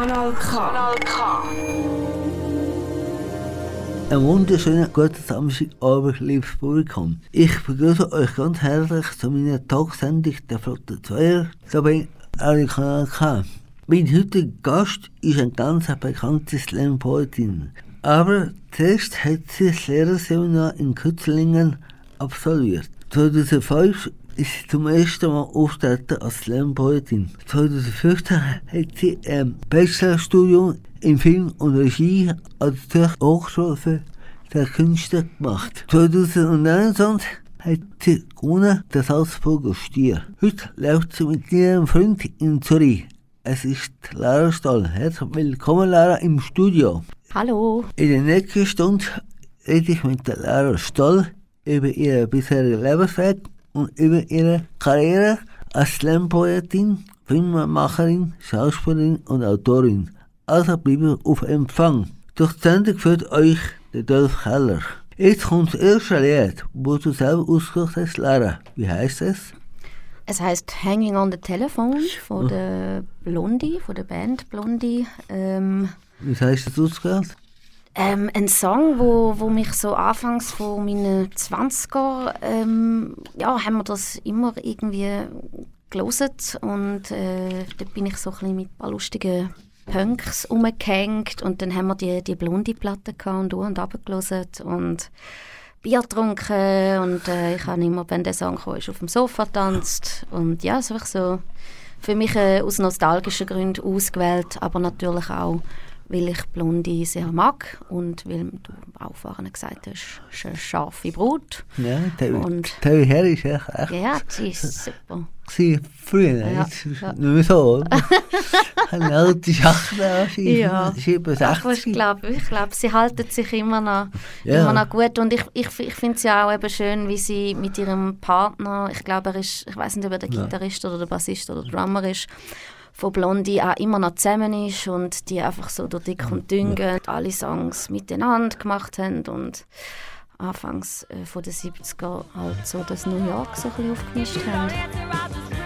Kanal K. Kanal K. Einen wunderschönen guten Samstagabend, liebes Publikum. Ich begrüße euch ganz herzlich zu meiner Talksendung der Flotte 2 da bin ich Kanal K. Mein heutiger Gast ist ein ganz bekannte Slam-Poetin. Aber zuerst hat sie das Lehrerseminar in Kützlingen absolviert. 2005 ist zum ersten Mal auftreten als Slam-Poetin. 2015 hat sie ein Bachelorstudium in Film und Regie an der Zürcher Hochschule der Künste gemacht. 2021 hat sie gewonnen den Salzburger Stier. Heute läuft sie mit ihrem Freund in Zürich. Es ist Lara Stahl. Herzlich willkommen, Lara, im Studio. Hallo. In der nächsten Stunde rede ich mit der Lara Stoll über ihre bisherige Lebensweg und über ihre Karriere als Slam-Poetin, Filmemacherin, Schauspielerin und Autorin. Also bleibe auf Empfang. Durch die Sendung führt euch der Dolph Keller. Jetzt kommt das erste Lied, wo du selber ausgesucht hast, Lara. Wie heißt es? Es heißt Hanging on the Telephone von der Blondie, von der Band Blondie. Ähm, Wie heißt das ausgewählt? Ähm, ein Song, wo, wo mich so anfangs von meinen 20er, ähm, ja, haben wir das immer irgendwie gelesen und äh, da bin ich so ein bisschen mit ein paar lustigen Punks umgehängt und dann haben wir die, die Blondie-Platte gehabt und und runtergelesen und Bier getrunken und äh, ich habe immer, wenn der Song kam, auf dem Sofa getanzt und ja, es einfach so für mich äh, aus nostalgischen Gründen ausgewählt, aber natürlich auch, weil ich Blondie sehr mag und weil du auch vorhin gesagt hast, ist eine scharfe Brut. Ja, der, Und- der Herr ist echt, echt Ja, die ist super. gewesen früher. Ja, Jetzt ja. nicht mehr so. oder? Eine alte Schachtel Ja. Sie ist über Aber ich 60. glaube, ich glaub, sie halten sich immer noch, Ja. immer noch gut. Und ich, ich, ich finde es ja auch eben schön, wie sie mit ihrem Partner, ich glaube, er ist, ich weiß nicht, ob er der Gitarrist oder der Bassist oder der Drummer ist, von Blondie auch immer noch zusammen ist und die einfach so durch dick und dünn gehen, alle Songs miteinander gemacht haben und anfangs äh, von den 70er halt so das New York so ein bisschen aufgemischt haben.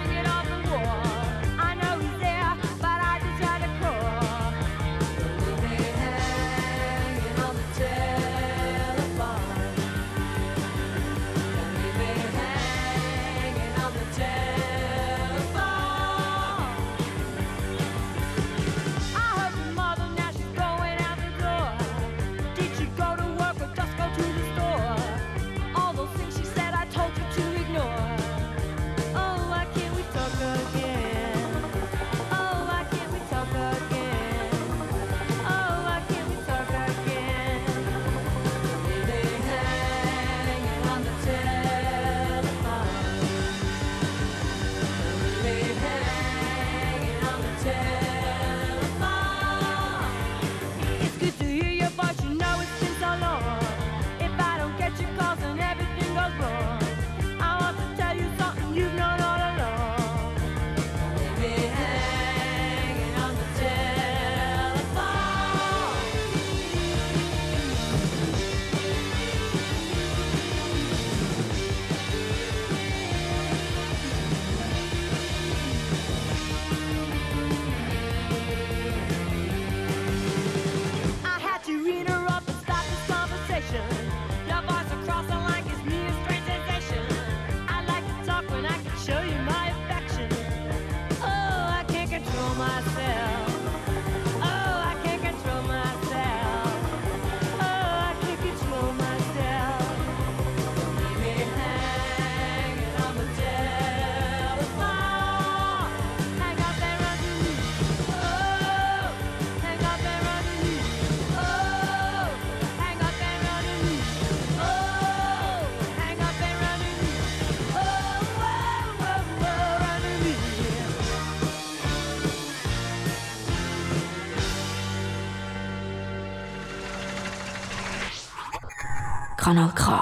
Kanal K.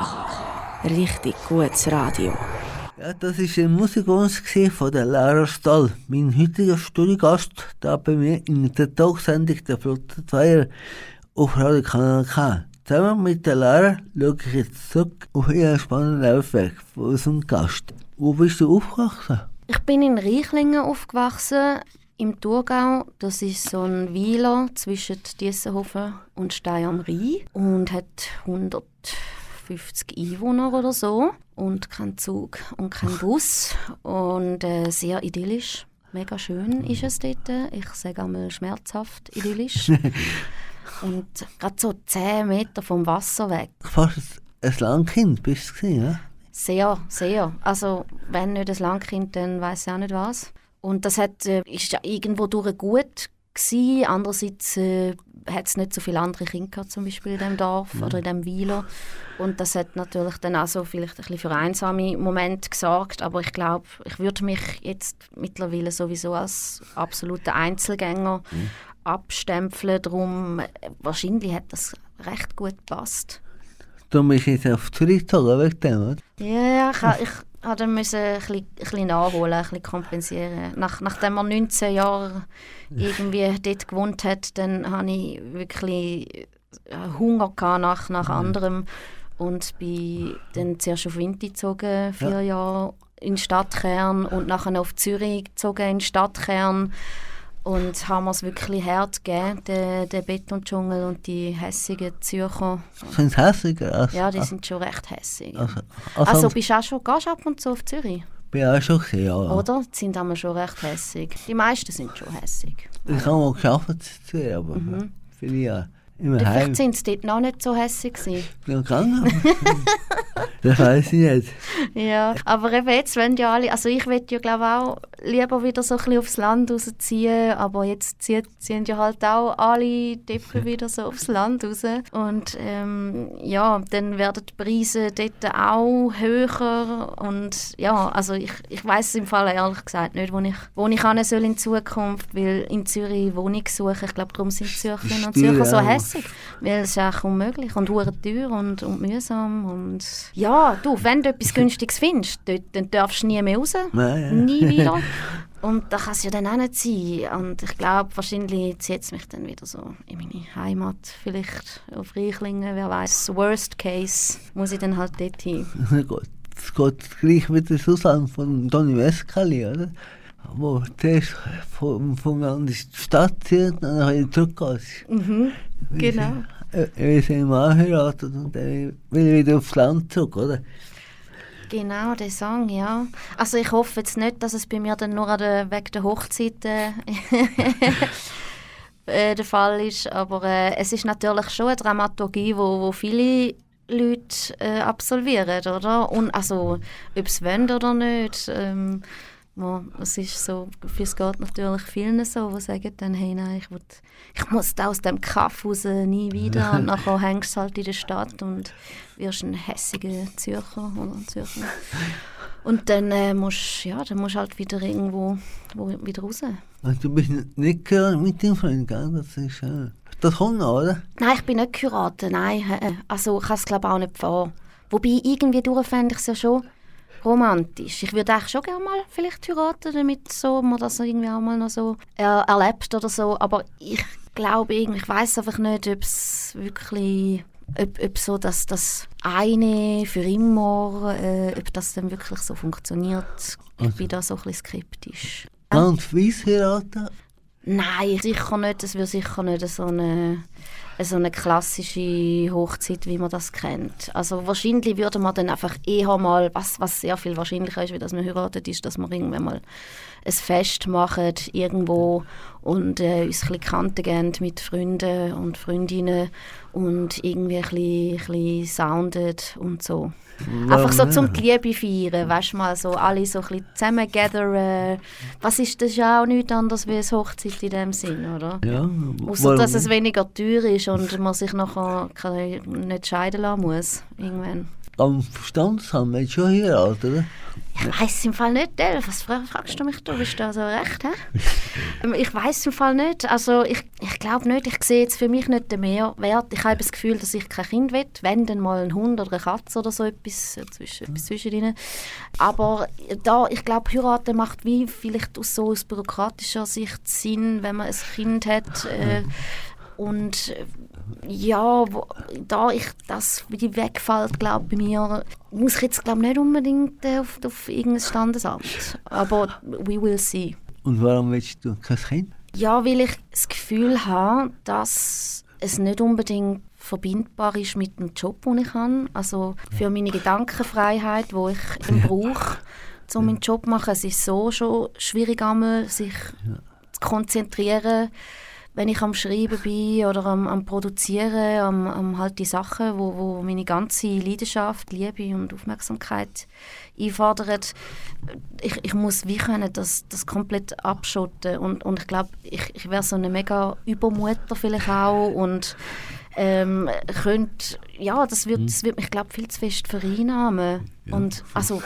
Richtig gutes Radio. Ja, das ist ein Musikwunsch von der Lara Stoll, mein heutiger Studiogast, da bei mir in der Talksendung der Flotte 2 auf Radio Kanal K. Zusammen mit der Lara schaue ich jetzt zurück auf ihren spannenden Laufweg von unserem Gast. Wo bist du aufgewachsen? Ich bin in Reichlingen aufgewachsen, im Thurgau. Das ist so ein Weiler zwischen Diessenhofen und Stein am Rhein und hat 150 Einwohner oder so und kein Zug und kein Bus und äh, sehr idyllisch. Mega schön ist es dort. Ich sage einmal schmerzhaft idyllisch. und gerade so 10 Meter vom Wasser weg. Fast ein, ein Landkind bist du ja? Sehr, sehr. Also wenn nicht das Landkind, dann weiß ich auch nicht was. Und das hat, äh, ist ja irgendwo durch gut gewesen. Andererseits äh, hat es nicht so viele andere Kinder gehabt, zum Beispiel in dem Dorf oder in dem Weiler. Und das hat natürlich dann auch so vielleicht ein bisschen für einsame Momente gesorgt. Aber ich glaube, ich würde mich jetzt mittlerweile sowieso als absoluter Einzelgänger abstempeln. Darum, wahrscheinlich hat das recht gut gepasst. Du bist jetzt auf Zürich gezogen wegen dem, oder? Ja, ich, ich ha dann müssen ein bisschen, ein bisschen nachholen, ein bisschen kompensieren. Nach, nachdem er 19 Jahre irgendwie dort gewohnt hat, dann hatte ich wirklich äh, Hunger nach, nach anderem und bin dann zuerst auf Winti gezogen, vier Jahre in den Stadtkern und nachher auf Zürich gezogen in den Stadtkern und haben es wirklich hart gegeben, den, den Betondschungel und die hässigen Zürcher. Sind sie hässiger? Als, Ja, die sind schon recht hässig. als, als, Also als bist du auch schon, gehst ab und zu auf Zürich? bin auch schon gesehen, ja. Oder? Die sind einmal schon recht hässig. Die meisten sind schon hässig. Ich habe mal gearbeitet zu Zürich, aber viele Jahre. Immer heim. Vielleicht sind sie dort noch nicht so hässig gewesen. bin ich gegangen. das weiß ich nicht. Ja, aber eben jetzt wollen ja alle, also ich will ja glaube auch lieber wieder so ein bisschen aufs Land rausziehen, aber jetzt ziehen, ziehen ja halt auch alle Deppen wieder so aufs Land raus. Und ähm, ja, dann werden die Preise dort auch höher und ja, also ich, ich weiß im Fall ehrlich gesagt nicht, wo ich, wo ich hin soll in Zukunft, weil in Zürich Wohnung suchen, ich glaube darum sind Zürcherinnen und Zürcher so auch. Hässig, weil es ist einfach unmöglich und hure teuer und, und mühsam und ja, du, wenn du etwas Günstiges findest, dort, dann darfst du nie mehr raus, Nein, ja. nie wieder. Und das kann es ja dann auch nicht sein. Und ich glaube, wahrscheinlich zieht es mich dann wieder so in meine Heimat, vielleicht auf Reichlingen, wer weiß. Worst case muss ich dann halt dort hin. Gut, Es geht gleich mit dem Susan von Donny Westcali, oder? Wo vom Land in die Stadt zieht und dann zurückgeht. Mhm, genau. Äh, Wir sind mal heiratet und dann will ich wieder aufs Land zurück, oder? Genau, der Song, ja. Also ich hoffe jetzt nicht, dass es bei mir dann nur an der, wegen der Hochzeit äh, äh, der Fall ist, aber äh, es ist natürlich schon eine Dramaturgie, wo, wo viele Leute äh, absolvieren, oder? Und also, ob sie wollen oder nicht, ähm, wo- es ist so, es geht natürlich vielen so, die sagen dann, hey, nein, ich, will, ich muss da aus dem Kaff raus, nie wieder. Und nachher hängst du halt in der Stadt und wirst ein hässiger Zürcher oder Zürcher. Und dann äh, musst ja, dann musst du halt wieder irgendwo wo, wieder raus. Du bist nicht mit deinem Freund, gell? Das ist, äh, das kommt noch, oder? Nein, ich bin nicht geheiratet, nein. äh, äh. Also ich kann es glaube auch nicht vor. Wobei, irgendwie durch fände ich es ja schon romantisch. Ich würde eigentlich schon gerne mal vielleicht heiraten, damit so, man das irgendwie auch mal noch so er erlebt oder so. Aber ich glaube irgendwie, ich weiß einfach nicht, ob es wirklich, ob, ob so dass das eine für immer, äh, ob das dann wirklich so funktioniert. Ich bin da so ein bisschen skeptisch. Ganz weiss heiraten. Nein, sicher nicht. Es wird sicher nicht so eine, so eine klassische Hochzeit, wie man das kennt. Also wahrscheinlich würde man dann einfach eher mal, was, was sehr viel wahrscheinlicher ist, wie dass man heiratet, ist, dass man irgendwann mal ein Fest machen irgendwo und äh, uns ein Kanten geben mit Freunden und Freundinnen und irgendwie ein bisschen, ein bisschen soundet und so. Einfach so zum die Liebe feiern, weißt du mal, so alle so ein bisschen zusammen gathern. Was ist das ja auch nichts anderes wie eine Hochzeit in dem Sinn, oder? Ja. Außer, dass es weniger teuer ist und man sich nachher nicht scheiden lassen muss, irgendwann. Am Verstandsamt willst du schon heiraten, oder? Ich weiß im Fall nicht, Del. Was fra- fragst du mich da? Bist du da so recht, hä? Ähm, ich weiß im Fall nicht. Also ich, ich glaube nicht. Ich sehe jetzt für mich nicht den Mehrwert. Ich habe das Gefühl, dass ich kein Kind will. Wenn dann mal ein Hund oder eine Katze oder so etwas, äh, zwischen, etwas zwischen ihnen. Aber da, ich glaube, heiraten macht wie vielleicht aus so aus bürokratischer Sicht Sinn, wenn man ein Kind hat. Äh, und äh, ja, wo, da ich das wie wegfällt, glaube bei mir, muss ich jetzt glaube nicht unbedingt äh, auf, auf irgendein Standesamt. Aber we will see. Und warum willst du kein Kind? Ja, weil ich das Gefühl habe, dass es nicht unbedingt verbindbar ist mit dem Job, den ich habe. Also für meine Gedankenfreiheit, die ich brauche, um meinen Job zu machen. Es ist so schon schwierig, sich zu konzentrieren, wenn ich am Schreiben bin oder am, am Produzieren, am, am halt die Sachen, wo, wo meine ganze Leidenschaft, Liebe und Aufmerksamkeit einfordern. Ich, ich muss wie können das, das komplett abschotten und, und ich glaube, ich, ich wäre so eine mega Übermutter vielleicht auch und ähm, könnte, ja, das wird, das wird mich glaube viel zu fest vereinnahmen. Und also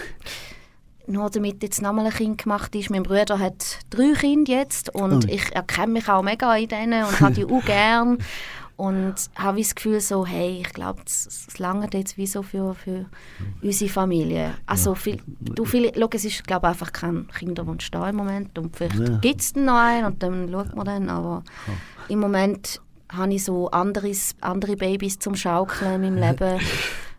nur damit jetzt nochmal ein Kind gemacht ist. Mein Bruder hat drei Kinder jetzt und Ui. ich erkenne mich auch mega in denen und habe die auch gern. Und habe das Gefühl so, hey, ich glaube, es, langt jetzt wie so für, für unsere Familie. Also, viel, du, viel, schau, es ist, glaube einfach kein Kinderwunsch da im Moment. Und vielleicht Ja. gibt es noch einen und dann schaut man dann. Aber im Moment habe ich so anderes, andere Babys zum Schaukeln in meinem Leben.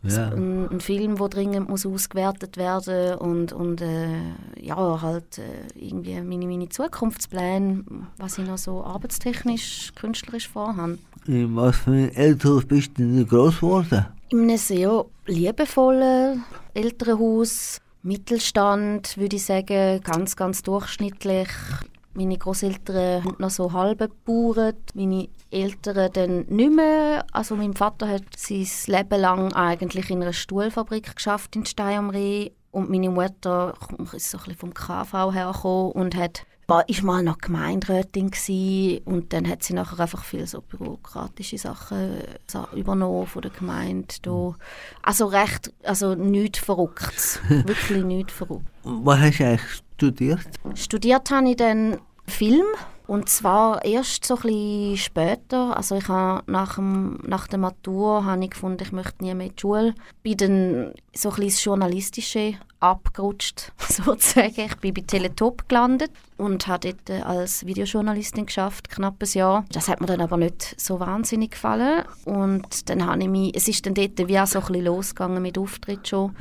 Ja. Ein, ein Film, der dringend muss ausgewertet werden und, und äh, ja, halt äh, irgendwie meine, meine Zukunftspläne, was ich noch so arbeitstechnisch, künstlerisch vorhabe. In was für ein Elternhaus bist du denn groß geworden? In einem sehr liebevollen Elternhaus, Mittelstand, würde ich sagen, ganz, ganz durchschnittlich. Meine Großeltern haben noch so halbe Bauern, meine Eltern dann nicht mehr. Also mein Vater hat sein Leben lang eigentlich in einer Stuhlfabrik geschafft in Stein am Rhein und meine Mutter ist so ein bisschen vom KV hergekommen und hat war, ist mal noch Gemeinderätin und dann hat sie nachher einfach viel so bürokratische Sachen übernommen von der Gemeinde. Da. Also recht, also nichts Verrücktes. Wirklich nichts Verrücktes. Was hast du eigentlich studiert? Studiert habe ich dann Film und zwar erst so ein später. Also ich habe nach, dem, nach der Matur habe ich gefunden, ich möchte nie mehr in die Schule. Bin dann so ein ins Journalistische abgerutscht, sozusagen. Ich bin bei Teletop gelandet und habe dort äh, als Videojournalistin geschafft, knapp ein Jahr. Das hat mir dann aber nicht so wahnsinnig gefallen. Und dann habe ich mich, es ist dann dort wie auch so ein losgegangen mit Auftritt schon.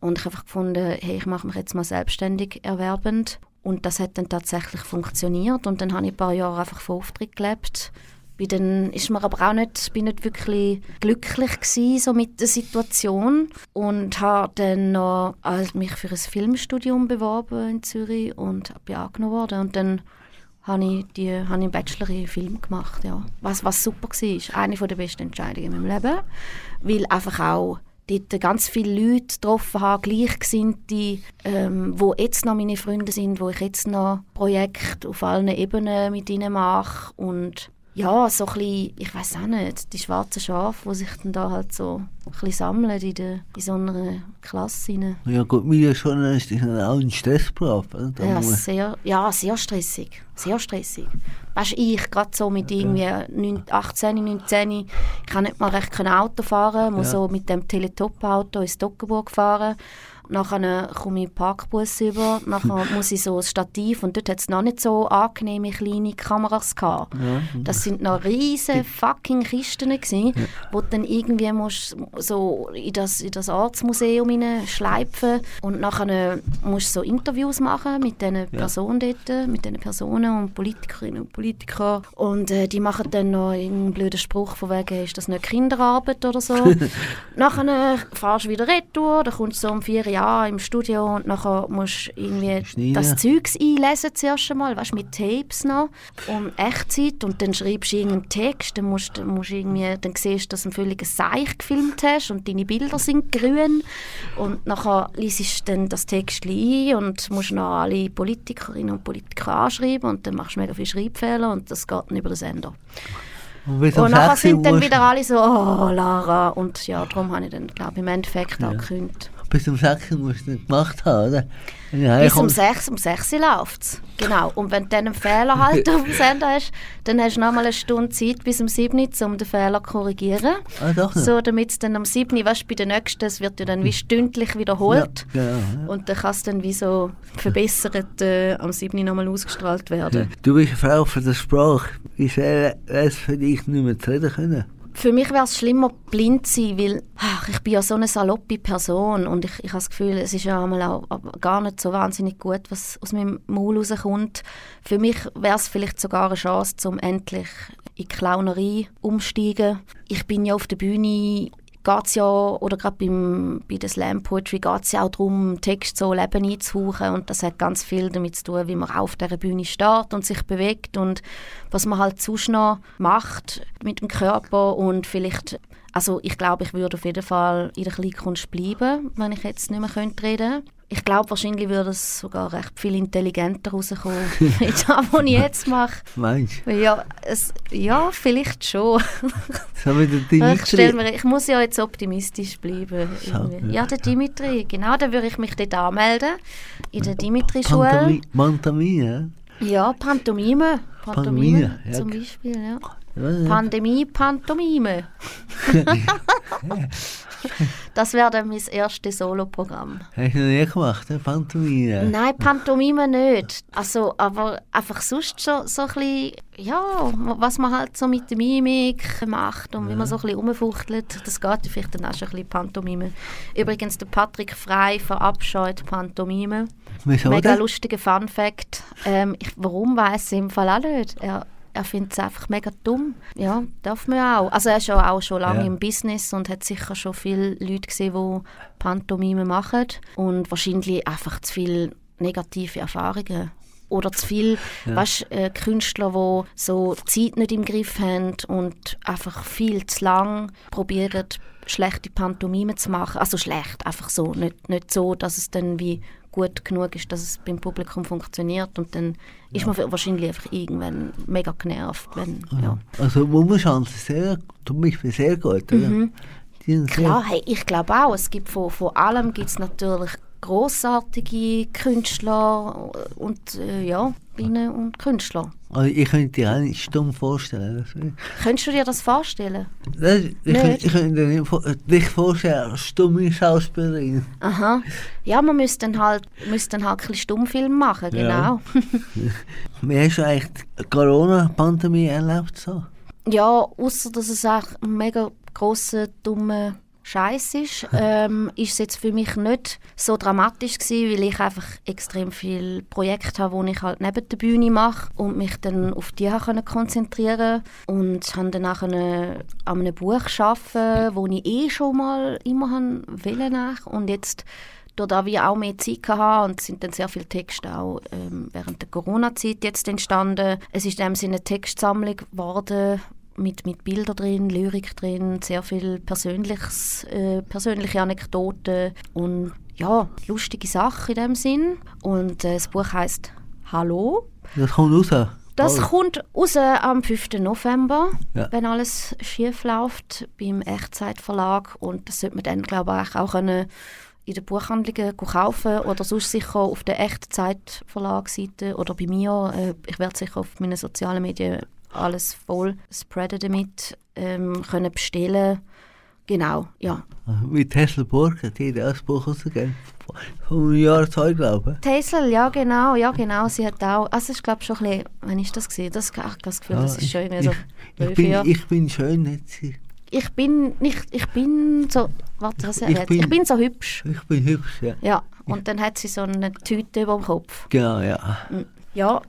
Und ich habe einfach gefunden, hey, ich mache mich jetzt mal selbstständig erwerbend. Und das hat dann tatsächlich funktioniert. Und dann habe ich ein paar Jahre einfach von Auftritt gelebt. Bin dann ist mir aber auch nicht, bin nicht wirklich glücklich gewesen, so mit der Situation und habe dann noch äh, mich für ein Filmstudium beworben in Zürich und bin angenommen worden und dann habe ich, die, habe ich einen Bachelor in Film gemacht, ja. was, was super war. Eine der besten Entscheidungen in meinem Leben, weil einfach auch dort ganz viele Leute getroffen habe, Gleichgesinnte, ähm, wo jetzt noch meine Freunde sind, wo ich jetzt noch Projekte auf allen Ebenen mit ihnen mache und ja, so ein bisschen, ich weiß auch nicht, die schwarzen Schafe, die sich dann da halt so ein bisschen sammeln in, der, in so einer Klasse. Rein. Ja gut, Videojournalist ist ja auch ein Stressberuf. Ja, sehr, ja, sehr stressig. Sehr stressig. Weißt du, ich gerade so mit irgendwie 9, 18, 19, ich kann nicht mal recht kein Auto fahren, muss Ja. so mit dem Teletop-Auto ins Dockenburg fahren. Nachher komme ich Parkbus über, nachher muss ich so ein Stativ und dort hat es noch nicht so angenehme kleine Kameras gehabt. Das sind noch riesige fucking Kisten gewesen, wo du dann irgendwie musst so in das, in das Ortsmuseum schleifen und nachher musst du so Interviews machen mit diesen Personen dort, mit diesen Personen und Politikerinnen und Politikern und äh, die machen dann noch einen blöden Spruch von wegen, ist das nicht Kinderarbeit oder so. nachher fahrst du wieder retour, dann kommst du so um vier Jahre im Studio und nachher musst du irgendwie Schneiden. das Zeugs einlesen zuerst einmal, weißt, mit Tapes noch und Echtzeit und dann schreibst du irgendeinen Text, dann musst, musst irgendwie, dann siehst du, dass du ein völliges Seich gefilmt hast und deine Bilder sind grün und nachher liest du dann das Text ein und musst noch alle Politikerinnen und Politiker anschreiben und dann machst du mega viele Schreibfehler und das geht dann über den Sender. Und, Und nachher 6 Uhr sind dann wieder alle so, oh Lara und ja, darum habe ich dann, glaube ich, im Endeffekt auch gekündigt. Bis um 6 Uhr musst du das gemacht haben, oder? Du Bis um heimkommst- 6, um 6 läuft es. Genau. Und wenn du dann einen Fehler halt auf dem Sender hast, dann hast du noch mal eine Stunde Zeit bis um 7 Uhr, um den Fehler zu korrigieren. Ah, doch noch. So, damit es dann am 7 Uhr, weißt bei der nächsten, es wird ja dann wie stündlich wiederholt. Ja, genau, ja. Und dann kann es dann wie so verbessert äh, am 7 Uhr nochmal ausgestrahlt werden. Du bist eine Frau für die Sprache. Wie schwer es für dich, nicht mehr zu reden können? Für mich wäre es schlimmer, blind zu sein, weil ach, ich bin ja so eine saloppe Person und ich, ich habe das Gefühl, es ist ja einmal auch gar nicht so wahnsinnig gut, was aus meinem Maul rauskommt. Für mich wäre es vielleicht sogar eine Chance, um endlich in die Clownerie umsteigen. Ich bin ja auf der Bühne geht es ja, oder gerade beim, bei der Slam Poetry geht es ja auch darum, Text so Leben einzuhauchen. Und das hat ganz viel damit zu tun, wie man auf dieser Bühne steht und sich bewegt und was man halt sonst noch macht mit dem Körper. Und vielleicht, also ich glaube, ich würde auf jeden Fall in der Kleinkunst bleiben, wenn ich jetzt nicht mehr könnte reden ich glaube, wahrscheinlich würde es sogar recht viel intelligenter rauskommen, als das, was ich jetzt mache. Meinst Ja, es, ja, vielleicht schon. du? Ich, stell mir, ich muss ja jetzt optimistisch bleiben. Irgendwie. ja. Der Dimitri, genau, dann würde ich mich dort anmelden. In der Dimitri-Schule. Pantomi Pantomime, Ja, Pantomime. Pantomime, Pantomime ja. zum Beispiel, ja. Pandemie, Pantomime. das wäre dann mein erstes Soloprogramm. Hast du noch nie gemacht, ne? Pantomime? Nein, Pantomime nicht. Also, aber einfach sonst so, so ein bisschen, ja, was man halt so mit der Mimik macht und wie man so ein bisschen rumfuchtelt, das geht vielleicht dann auch schon ein bisschen Pantomime. Übrigens, der Patrick Frey verabscheut Pantomime. Wieso Mega lustiger Fun Fact. Ähm, ich, warum weiß ich im Fall auch nicht. Er, er findet es einfach mega dumm. Ja, darf man auch. Also er ist ja auch schon lange Ja. im Business und hat sicher schon viele Leute gesehen, die Pantomime machen. Und wahrscheinlich einfach zu viele negative Erfahrungen. Oder zu viele weißt, äh, Künstler, die so die Zeit nicht im Griff haben und einfach viel zu lang probieren, schlechte Pantomime zu machen. Also schlecht, einfach so. Nicht, nicht so, dass es dann wie gut genug ist, dass es beim Publikum funktioniert. Und dann ist man wahrscheinlich einfach irgendwann mega genervt. Wenn, ja. Also ist sehr, zum Beispiel sehr gut, sehr- Klar, hey, ich glaube auch. Es gibt von, von allem gibt es natürlich großartige Künstler und äh, ja, Bienen und Künstler. Also ich könnte dir auch nicht stumm vorstellen. Könntest du dir das vorstellen? das, ich, Nicht? könnte, ich könnte dir nicht vor, dich vorstellen als stumme Schauspielerin. Aha. Ja, man müsste dann halt, müsste dann halt ein bisschen Stummfilm machen, Ja. genau. Wie hast du eigentlich die Corona-Pandemie erlebt? So? Ja, außer dass es auch mega grosser, dummer Scheiß ist, ähm, ist es jetzt für mich nicht so dramatisch gewesen, weil ich einfach extrem viele Projekte habe, die ich halt neben der Bühne mache und mich dann auf die habe konzentrieren und habe dann auch an einem Buch arbeiten, wo ich eh schon mal immer nach und jetzt durch da wir auch mehr Zeit hatten und es sind dann sehr viele Texte auch ähm, während der Corona-Zeit jetzt entstanden. Es ist in dem Sinne eine Textsammlung geworden mit, mit Bildern drin, Lyrik drin, sehr viel Persönliches, äh, persönliche Anekdoten und ja, lustige Sachen in dem Sinn. Und äh, das Buch heißt Hallo. Das kommt raus. Das Oh. kommt raus am 5. November, Ja. wenn alles schief läuft, beim Echtzeitverlag. Und das sollte man dann, glaube ich, auch können in den Buchhandlungen kaufen oder sonst sicher auf der Echtzeitverlagsseite oder bei mir. Äh, ich werde sicher auf meinen sozialen Medien alles voll spreaden damit, ähm, können bestellen. Genau, ja. Mit Tesla die hat auch das Buch rausgegeben. Vom Jahr 2, glaube Tesla, ja genau, ja genau, sie hat auch, also ich glaube schon ein bisschen, wann ist das gewesen? Das, ich habe das Gefühl, das Ah, ist schon ich, irgendwie so ich, ich, bin, Jahre. ich bin schön, hat sie. Ich bin nicht, ich bin so, warte, was Ich- ich, ich ich, bin- ich bin so hübsch. Ich bin hübsch, ja. Ja, und dann hat sie so eine Tüte über dem Kopf. Genau, ja. Ja,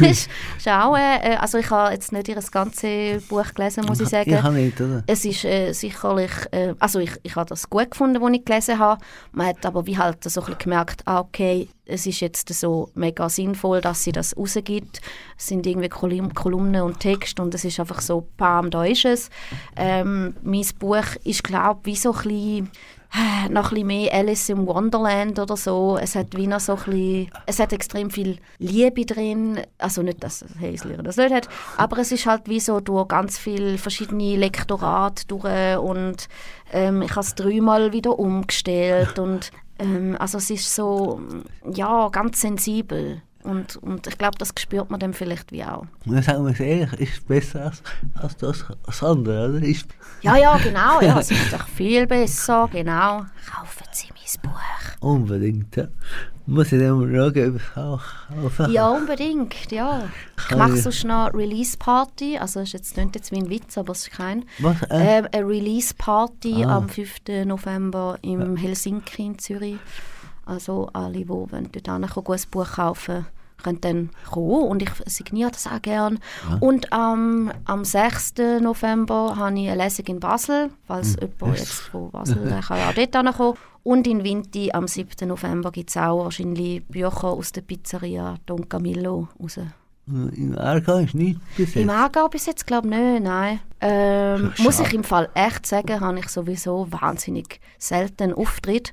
ist, ist auch, äh, also ich habe jetzt nicht ihr ganzes Buch gelesen, muss ich sagen. Ich habe nicht, oder? Es ist äh, sicherlich, äh, also ich, ich habe das gut gefunden, was ich gelesen habe. Man hat aber wie halt so ein bisschen gemerkt, ah, okay, es ist jetzt so mega sinnvoll, dass sie das rausgibt. Es sind irgendwie Kolum Kolumnen und Text und es ist einfach so, bam, da ist es. Ähm, mein Buch ist, glaube ich, wie so ein bisschen noch ein bisschen mehr Alice im Wonderland oder so. Es hat wie noch so ein bisschen, es hat extrem viel Liebe drin. Also nicht, dass Häsler das nicht hat, aber es ist halt wie so durch ganz viele verschiedene Lektorate durch und ähm, ich habe es dreimal wieder umgestellt und ähm, also es ist so, ja, ganz sensibel. Und, und ich glaube, das spürt man dann vielleicht wie auch. Und dann sagen wir es ehrlich, ist besser als, als das, das andere, oder? Ist, Ja, ja, genau. Ja, es ist doch viel besser. Genau. Kauft sie mein Buch. Unbedingt, ja. Muss ich dann mal schauen, ob ich auch, auch Ja, unbedingt, ja. Ich mache sonst noch eine Release-Party, also es jetzt nicht jetzt wie ein Witz, aber es ist kein. Was? Äh? Ähm, eine Release-Party Ah. am 5. November im Helsinki in Zürich. Also alle, die wollen dort ein Buch kaufen können dann kommen und ich signiere das auch gerne. Und am am 6. November habe ich eine Lesung in Basel, falls jemand jetzt von Basel der kann auch dort hinkommen. Und in Vinti am 7. November gibt es auch wahrscheinlich Bücher aus der Pizzeria Don Camillo raus. Im Aargau ist nichts bis Im jetzt. Aargau bis jetzt glaube ich nicht, nein. Ähm, muss ich im Fall echt sagen, habe ich sowieso wahnsinnig selten Auftritt.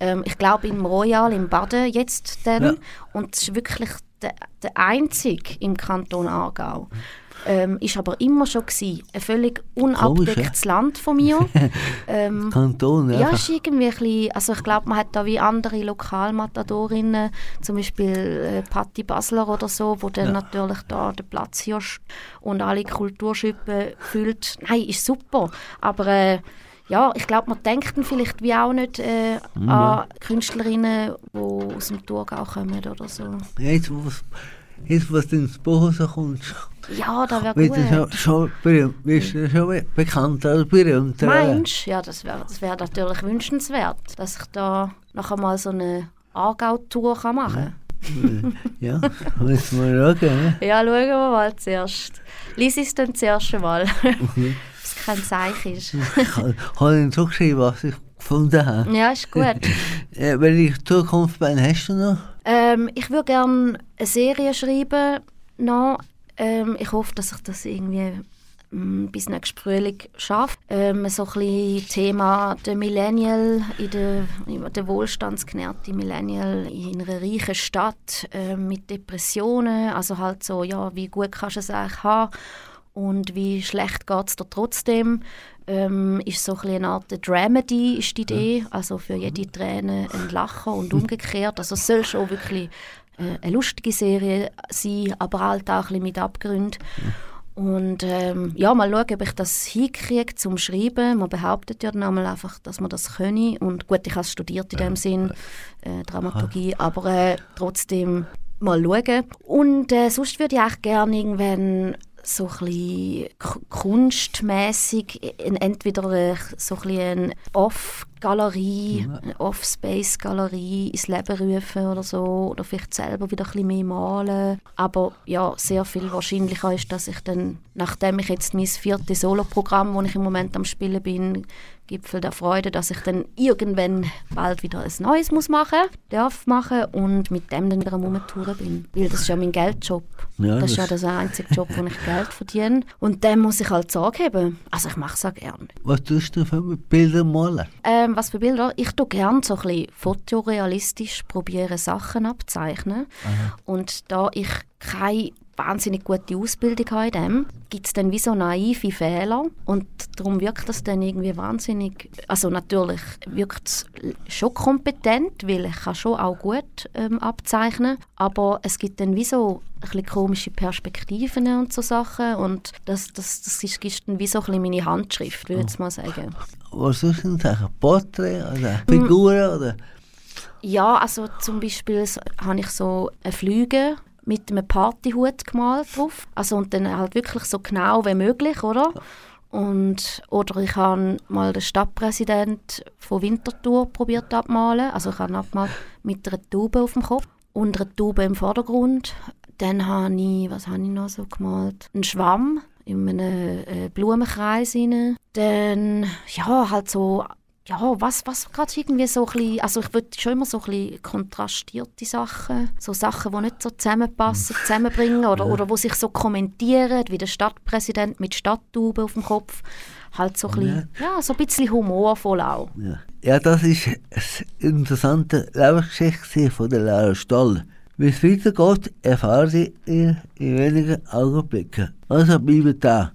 Ähm, ich glaube im Royal im Baden jetzt dann. Ja. Und es ist wirklich der, der einzige im Kanton Aargau. Ähm, ist aber immer schon gewesen. ein völlig unabdecktes Land von mir. ähm, Kanton, ja, einfach. ist irgendwie ein bisschen, also ich glaube, man hat da wie andere Lokalmatadorinnen, zum Beispiel äh, Patti Basler oder so, wo dann natürlich da den Platz hier und alle Kulturschippen füllt. Nein, ist super, aber äh, ja, ich glaube, man denkt dann vielleicht wie auch nicht äh, an Künstlerinnen, die aus dem Thurgau kommen oder so. Jetzt, was, jetzt, was du ins Buch rauskommst, Ja, da wäre du schon, gut. schon berühmt, wirst du schon be- bekannt als berühmt. Meinst? Ja, das wäre das wär natürlich wünschenswert, dass ich da noch einmal so eine Aargau-Tour kann machen kann. Ja, müssen wir schauen. Ne? Ja, schauen wir mal zuerst. Lies es dann zuerst mal, ob es kein Zeichen ist. Ich habe ihm zugeschrieben, was ich gefunden habe. Ja, ist gut. Äh, ich Zukunft hast du noch? ähm, ich würde gerne eine Serie schreiben noch. Ähm, ich hoffe, dass ich das irgendwie mm, bis nächstes Frühling schaffe. Ähm, so ein bisschen Thema der Millennial, in der, der wohlstandsgenährte Millennial in einer reichen Stadt ähm, mit Depressionen. Also halt so, ja, wie gut kannst du es eigentlich haben und wie schlecht geht es dir trotzdem. Ähm, ist so ein eine Art Dramedy ist die Idee, also für jede Träne ein Lachen und umgekehrt. Also es soll schon wirklich äh, eine lustige Serie sein, aber halt auch ein bisschen mit Abgrund. Und ähm, ja, mal schauen, ob ich das hinkriege zum Schreiben. Man behauptet ja dann einmal einfach, dass man das könne. Und gut, ich habe es studiert in dem Sinn, äh, Dramaturgie, aber äh, trotzdem mal schauen. Und äh, sonst würde ich auch gerne irgendwann so ein kunstmäßig in entweder so ein Off-Galerie, eine Off-Space-Galerie ins Leben rufen oder so oder vielleicht selber wieder ein bisschen mehr malen. Aber ja, sehr viel wahrscheinlicher ist, dass ich dann, nachdem ich jetzt mein viertes Soloprogramm, das ich im Moment am Spielen bin, Gipfel der Freude, dass ich dann irgendwann bald wieder ein neues muss machen, darf machen und mit dem dann wieder Rumtouren bin. Weil das ist ja mein Geldjob. Ja, das ist ja das- der einzige Job, wo ich Geld verdiene. Und dem muss ich halt Sorge haben. Also ich mache es auch gerne. Was tust du für Bilder malen? Ähm, was für Bilder? Ich tue gerne so ein bisschen fotorealistisch probieren, Sachen abzeichnen. Und da ich keine wahnsinnig gute Ausbildung habe in dem, gibt es dann wie so naive Fehler. Und darum wirkt das dann irgendwie wahnsinnig... Also natürlich wirkt es schon kompetent, weil ich kann schon auch gut ähm, abzeichnen. Aber es gibt dann wie so ein komische Perspektiven und so Sachen. Und das, das, das ist, ist dann wie so ein meine Handschrift, würde ich mal sagen. Was du denn sagen? Porträt oder Figuren? Oder? Ja, also zum Beispiel habe ich so eine Flüge mit einem Partyhut gemalt drauf. Also und dann halt wirklich so genau wie möglich, oder? Und, oder ich habe mal den Stadtpräsident von Winterthur probiert abmalen. Also ich habe abgemalt mit einer Taube auf dem Kopf und einer Taube im Vordergrund. Dann habe ich, was habe ich noch so gemalt? Einen Schwamm in einem äh, Blumenkreis rein. Dann, ja, halt so ja, was, was gerade irgendwie so ein bisschen, also ich würde schon immer so ein bisschen kontrastierte Sachen, so Sachen, die nicht so zusammenpassen, zusammenbringen oder, oder wo sich so kommentieren, wie der Stadtpräsident mit Stadttauben auf dem Kopf. Halt so ein bisschen, ja, so ein bisschen humorvoll auch. Ja. ja, das ist eine interessante Lebensgeschichte von der Lara Stoll. Wie es weitergeht, erfahren Sie in, wenigen Augenblicken. Also bleiben da.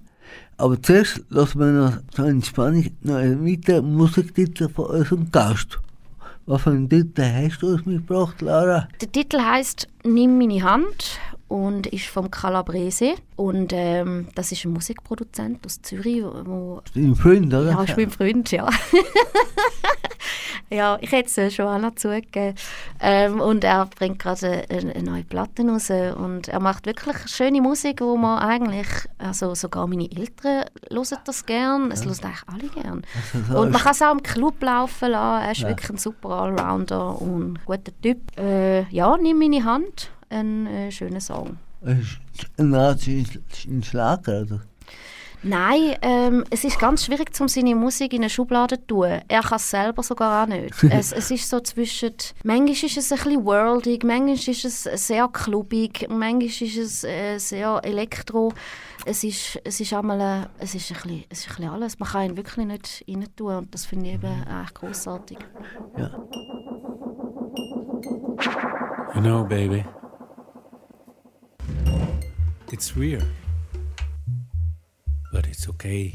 Aber zuerst lassen wir noch so in Spannung noch einen weiteren Musiktitel von unserem Gast. Was für einen Titel hast du uns mitgebracht, Lara? Der Titel heißt Nimm meine Hand und ist vom Calabrese und ähm, das ist ein Musikproduzent aus Zürich, wo Dein Freund, oder? ja, ist mein Freund, ja. Ja, ich hätte es schon auch noch zugegeben. Ähm, und er bringt gerade eine, eine neue Platte raus. Und er macht wirklich schöne Musik, wo man eigentlich, also sogar meine Eltern hören das gern. Es hören eigentlich alle gern. Also, Und man kann es auch im Club laufen lassen. Er ist wirklich ein super Allrounder und ein guter Typ. Äh, ja, nimm meine Hand. Ein äh, schöner Song. Ist ein Schlager, oder? Nein, ähm, es ist ganz schwierig, um seine Musik in eine Schublade zu tun. Er kann es selber sogar auch nicht. es, es ist so zwischen... Manchmal ist es ein bisschen worldig, manchmal ist es sehr klubig, manchmal ist es äh, sehr elektro. Es ist, es ist einmal äh, es ist ein bisschen, es ist ein bisschen alles. Man kann ihn wirklich nicht rein tun und das finde ich eben echt großartig. Ja. You know, baby, it's weird, but it's okay.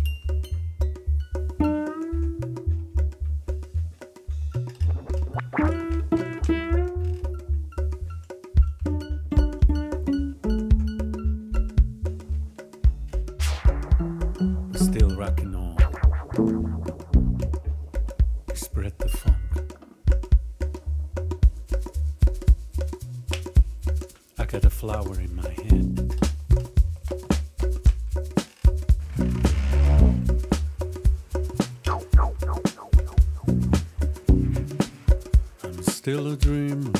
Flower in my hand. I'm still a dreamer,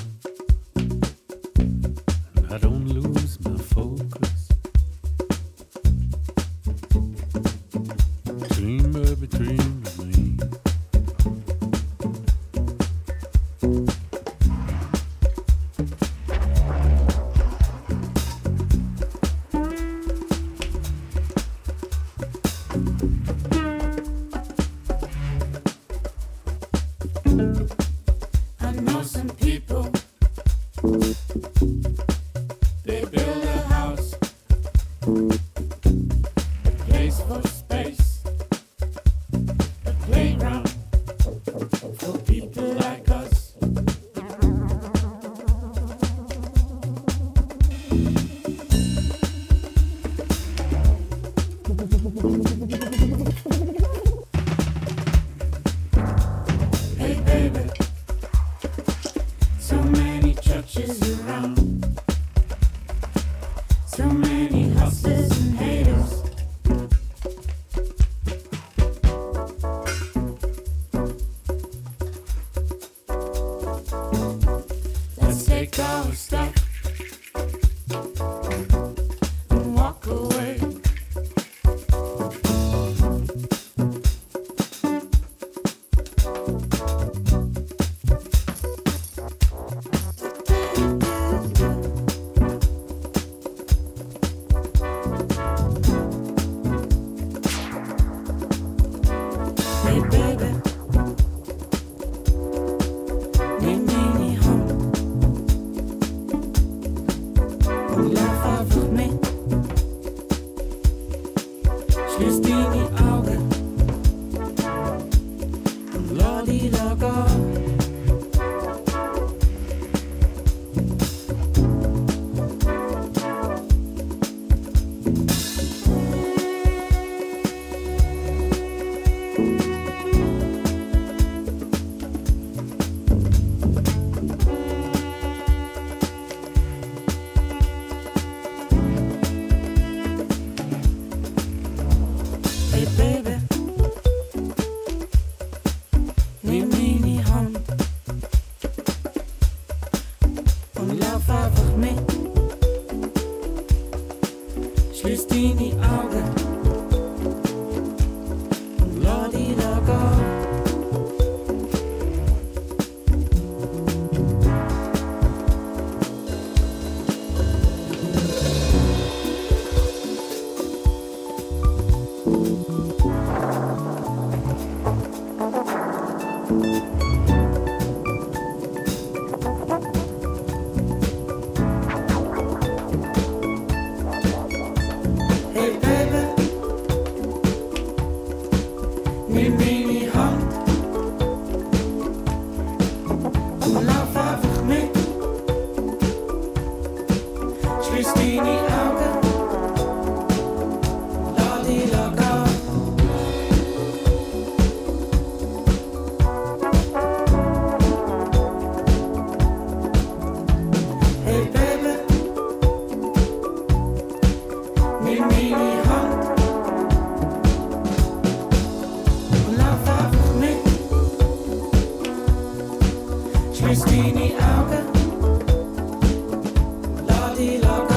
See Laka.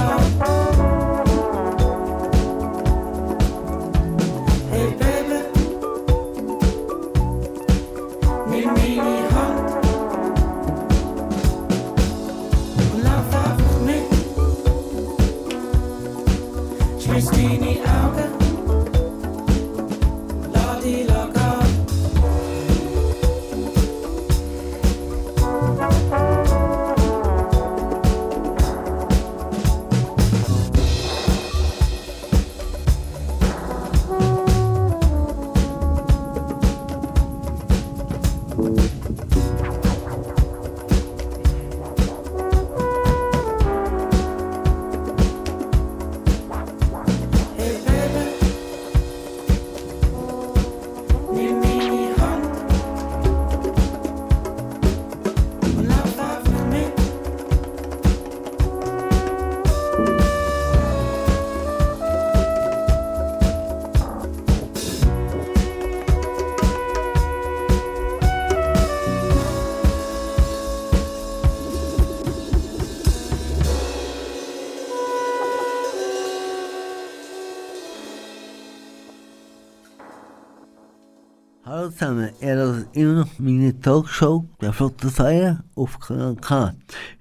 Zusammen, ihr hört immer noch meine Talkshow der Flotte Feier auf Kanal K.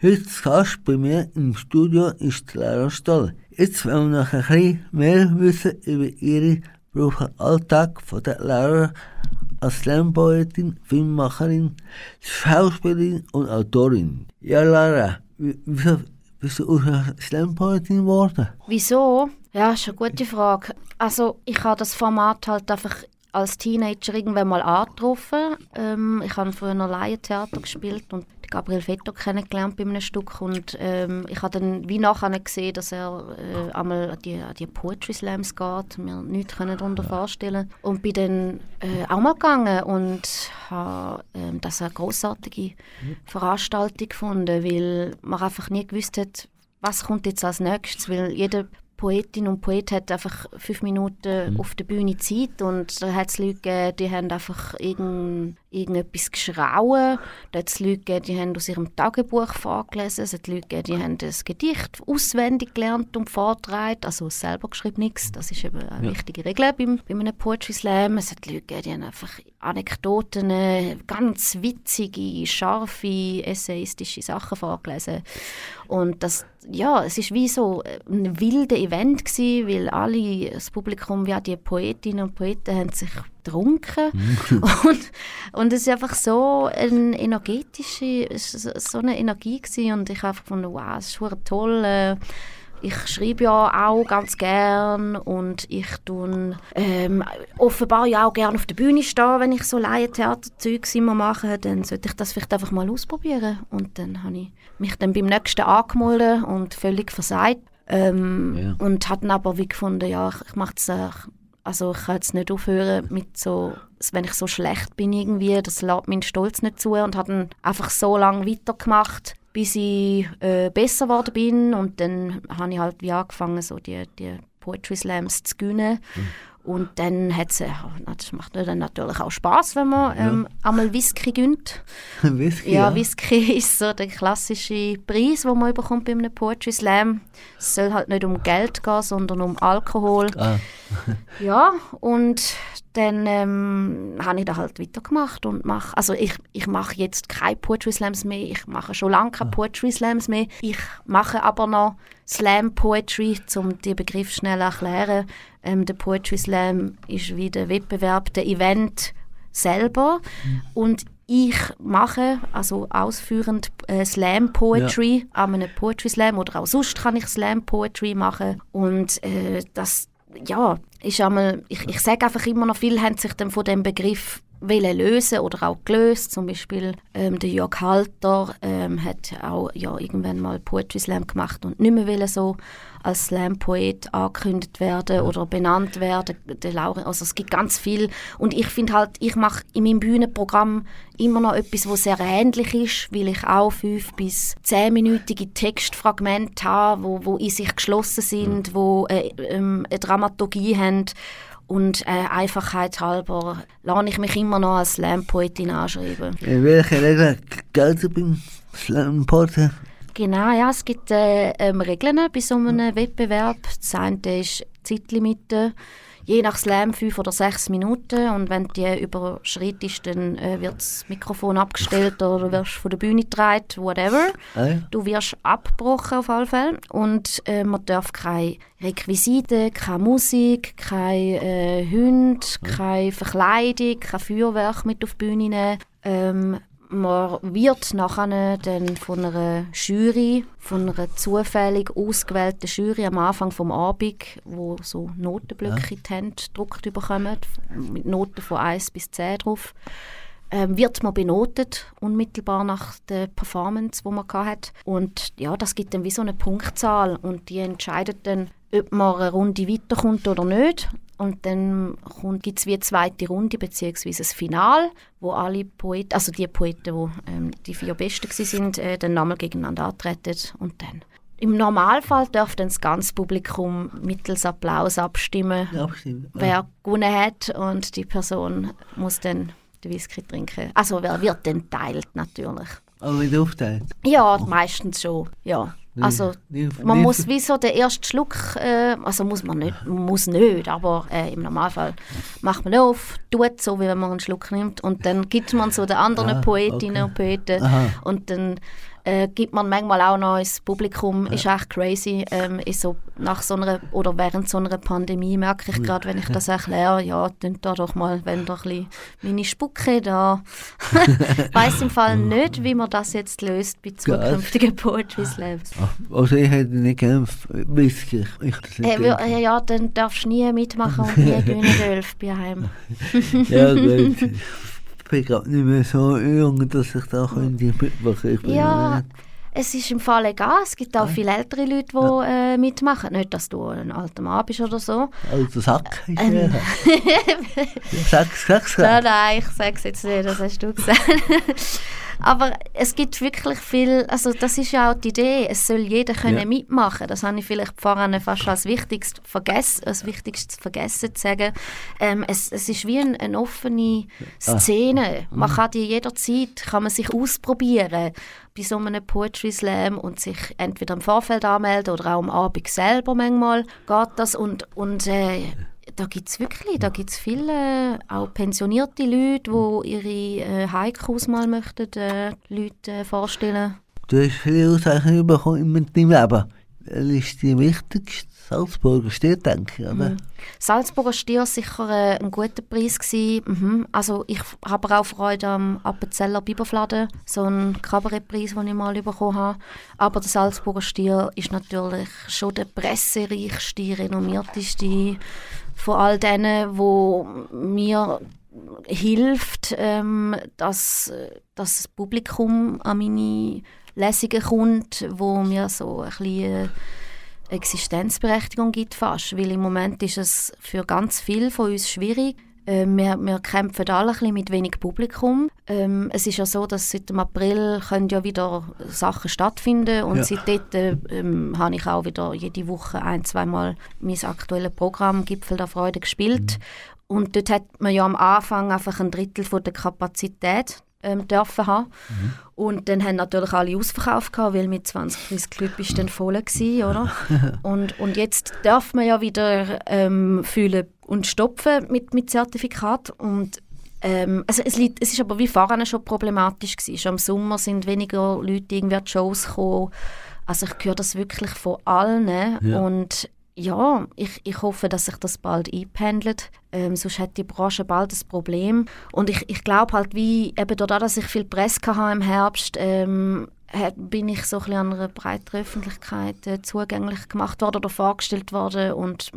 Heute Gast bei mir im Studio ist Lara Stoll. Jetzt wollen wir noch ein bisschen mehr wissen über ihren beruflichen Alltag von der Lara als Slampoetin, Filmmacherin, Schauspielerin und Autorin. Ja, Lara, wie- wieso bist du Slampoetin geworden? Wieso? Ja, ist eine gute Frage. Also ich habe das Format halt einfach als Teenager irgendwann mal angetroffen. Ähm, ich habe früher noch Laientheater gespielt und Gabriel Fetto kennengelernt bei einem Stück. Und ähm, ich habe dann wie nachher gesehen, dass er äh, einmal an die, an die Poetry Slams geht, mir nichts können darunter vorstellen. Und bin dann äh, auch mal gegangen und habe ähm, das eine großartige Veranstaltung gefunden, weil man einfach nie gewusst hat, was kommt jetzt als nächstes, weil jede Poetin und Poet hat einfach fünf Minuten auf der Bühne Zeit und da hat es Leute gegeben, die haben einfach irgend, irgendetwas geschrauen, da hat es Leute gegeben, die haben aus ihrem Tagebuch vorgelesen, es hat Leute gegeben, die haben das Gedicht auswendig gelernt und vorgetragen, also selber geschrieben nichts, das ist eben eine wichtige Regel beim, bei einem Poetry Slam, es hat Leute gegeben, die haben einfach Anekdoten, ganz witzige, scharfe, essayistische Sachen vorgelesen. Und das, ja, es ist wie so ein wilder Event gewesen, weil alle, das Publikum, ja, die Poetinnen und Poeten haben sich getrunken und, und es ist einfach so eine energetische, so eine Energie gewesen und ich habe einfach gefunden, wow, es ist toll, äh, ich schreibe ja auch ganz gern und ich tun ähm, offenbar ja auch gerne auf der Bühne stehen, wenn ich so Laientheaterzeugs immer mache, dann sollte ich das vielleicht einfach mal ausprobieren. Und dann habe ich mich dann beim nächsten angemeldet und völlig versagt. Ähm, Ja. Und habe dann aber wie gefunden, ja, ich, ich mache das, also ich kann jetzt nicht aufhören mit so, wenn ich so schlecht bin irgendwie, das lässt meinen Stolz nicht zu und habe dann einfach so lange weitergemacht, bis ich äh, besser geworden bin und dann habe ich halt wie angefangen, so die, die Poetry Slams zu gewinnen. Und dann hat es, das macht dann natürlich auch Spaß, wenn man ähm, einmal Whisky gönnt. Whisky, Ja, Whisky ist so der klassische Preis, den man bekommt bei einem Poetry Slam. Es soll halt nicht um Geld gehen, sondern um Alkohol. Ah. ja, und dann ähm, habe ich da halt weitergemacht und mache, also ich, ich mache jetzt keine Poetry Slams mehr, ich mache schon lange keine Poetry Slams mehr. Ich mache aber noch Slam Poetry, um den Begriff schnell zu erklären. Ähm, der Poetry Slam ist wie der Wettbewerb, der Event selber. Und ich mache also ausführend äh, Slam Poetry an einem Poetry Slam oder auch sonst kann ich Slam Poetry machen. Und äh, das ja ist einmal ich, ich sage einfach immer noch viele haben sich dann von dem Begriff wollen lösen oder auch gelöst. Zum Beispiel ähm, der Jörg Halter ähm, hat auch ja, irgendwann mal Poetry Slam gemacht und nicht mehr so als Slam-Poet angekündigt werden oder benannt werden. Der Laura, also es gibt ganz viel. Und ich finde halt, ich mache in meinem Bühnenprogramm immer noch etwas, was sehr ähnlich ist, weil ich auch fünf bis zehnminütige Textfragmente habe, wo, wo in sich geschlossen sind, wo äh, ähm, eine Dramaturgie haben. Und äh, Einfachheit halber lasse ich mich immer noch als Slam-Poetin anschreiben. In welcher Regel gilt es beim Slam-Porter? Genau, ja, es gibt äh, ähm, Regeln bei so einem Wettbewerb. Das eine ist Zeitlimite. Je nach Slam fünf oder sechs Minuten und wenn die überschreitest, dann äh, wird das Mikrofon abgestellt oder du wirst von der Bühne getragen, whatever. Ja. Du wirst abgebrochen auf alle Fälle und äh, man darf keine Requisiten, keine Musik, keine äh, Hunde, keine Verkleidung, kein Feuerwerk mit auf die Bühne nehmen. Ähm, man wird nachher dann von einer Jury, von einer zufällig ausgewählten Jury am Anfang vom Abend, wo so Notenblöcke in die gedruckt bekommen, mit Noten von 1 bis 10 drauf, ähm, wird man benotet, unmittelbar nach der Performance, die man hat. Und ja, das gibt dann wie so eine Punktzahl und die entscheidet dann, ob man eine Runde weiterkommt oder nicht. Und dann gibt es wie eine zweite Runde beziehungsweise ein Final, wo alle Poeten, also die Poeten, die ähm, die vier Besten waren, äh, dann nochmal gegeneinander antreten und dann. Im Normalfall darf dann das ganze Publikum mittels Applaus abstimmen, Ja, wer gewonnen hat und die Person muss dann den Whisky trinken. Also wer wird dann teilt natürlich. Aber wieder aufteilt. Ja, meistens schon. Ja. Also man muss wie so den ersten Schluck, äh, also muss man nicht, muss nicht, aber äh, im Normalfall macht man auf, tut so, wie wenn man einen Schluck nimmt und dann gibt man so den anderen Ah, Poetinnen okay. und Poeten Aha. und dann äh, gibt man manchmal auch noch ins Publikum, ist echt crazy, ähm, ist so nach so einer, oder während so einer Pandemie merke ich gerade, wenn ich das erkläre, ja, dann da doch mal, wenn da ein meine Spucke da, ich weiss im Fall nicht, wie man das jetzt löst bei zukünftigen Poetry Slams. Also ich hätte nicht gerne Whisky. Ich nicht Äh, ja, dann darfst du nie mitmachen und nie gewinnen dürfen bei heim. Ja gut. Ich bin gerade nicht mehr so jung, dass ich da könnte mitmachen bin Ja, es ist im Fall egal. Es gibt auch viele ältere Leute, die äh, mitmachen. Nicht, dass du ein alter Mann bist oder so. Also Sack ist Ähm. ja. Sag, sag, Nein, nein, ich sage es jetzt nicht, das hast du gesagt. Aber es gibt wirklich viel, also das ist ja auch die Idee, es soll jeder können Ja. mitmachen. Das habe ich vielleicht vorhin fast als Wichtigstes vergessen, als Wichtigstes vergessen zu sagen. Ähm, es, es ist wie ein, eine offene Szene. Man kann die jederzeit, kann man sich ausprobieren bei so einem Poetry Slam und sich entweder im Vorfeld anmelden oder auch am Abend selber manchmal geht das und, und äh, da gibt es wirklich, da gibt es viele, auch pensionierte Leute, die ihre äh, Haikus mal möchten, äh, Leute äh, vorstellen. Du hast viele Auszeichnungen bekommen in deinem Leben. Welche ist die wichtigste Salzburger Stadt, denke ich, oder? Salzburger Stier war sicher äh, ein guter Preis. Gewesen. Mhm. Also ich habe auch Freude am Appenzeller Biberfladen, so einen Kabarettpreis, den ich mal bekommen habe. Aber der Salzburger Stier ist natürlich schon der pressereichste, renommierteste von all denen, wo mir hilft, ähm, dass, das Publikum an meine Lesungen kommt, wo mir so ein bisschen äh, Existenzberechtigung gibt fast, weil im Moment ist es für ganz viele von uns schwierig. Äh, wir, wir kämpfen alle ein bisschen mit wenig Publikum. Ähm, es ist ja so, dass seit dem April können ja wieder Sachen stattfinden und Ja. seitdem ähm, habe ich auch wieder jede Woche ein, zweimal mein aktuelles Programm Gipfel der Freude gespielt. Und dort hat man ja am Anfang einfach ein Drittel von der Kapazität ähm, dürfen haben. Und dann haben natürlich alle ausverkauft, gehabt, weil mit 20 Preis Club ist dann voll gewesen, oder? und, und jetzt darf man ja wieder ähm, fühlen und stopfen mit, mit Zertifikat. Und ähm, also es, liegt, es ist aber wie vorher schon problematisch gewesen. Schon im Sommer sind weniger Leute irgendwie an die Shows gekommen. Also ich höre das wirklich von allen. Ja. Und ja, ich, ich hoffe, dass sich das bald einpendelt. Ähm, sonst hat die Branche bald ein Problem. Und ich, ich glaube halt, wie eben dadurch, dass ich viel Presse hatte im Herbst, ähm, bin ich so ein bisschen an einer breiteren Öffentlichkeit äh, zugänglich gemacht worden oder vorgestellt worden. Und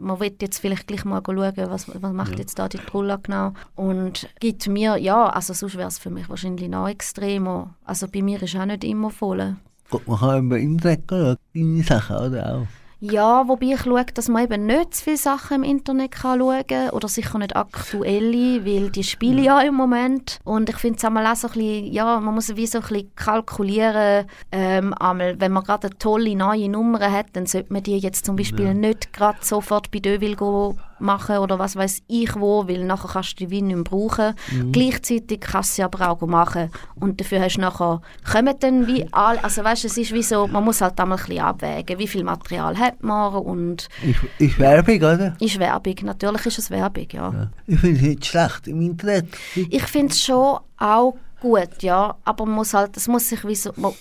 man wird jetzt vielleicht gleich mal schauen, was, was macht jetzt da die Trulla genau. Und gibt mir, ja, also sonst wäre es für mich wahrscheinlich noch extremer. Also bei mir ist auch nicht immer voll. Gut, man kann über Internet schauen, deine Sachen, oder auch? Ja, wobei ich schaue, dass man eben nicht zu viele Sachen im Internet kann schauen kann. Oder sicher nicht aktuelle, weil die spielen ja im Moment. Und ich finde es einmal auch so ein bisschen, ja, man muss wie so ein bisschen kalkulieren, ähm, einmal, wenn man gerade eine tolle neue Nummer hat, dann sollte man die jetzt zum Beispiel nicht gerade sofort bei Deville go machen oder was weiß ich wo, weil nachher kannst du die Wein nicht mehr brauchen. Mhm. Gleichzeitig kannst du sie aber auch machen und dafür hast du nachher, kommen dann wie all, also weißt du, es ist wie so, man muss halt einmal ein bisschen abwägen, wie viel Material hat man und Ist, ist Werbung, oder? ist Werbung, natürlich ist es Werbung, ja. Ja. Ich finde es nicht schlecht im Internet. Ich finde es schon auch gut, ja, aber man muss halt, es muss sich wie so, man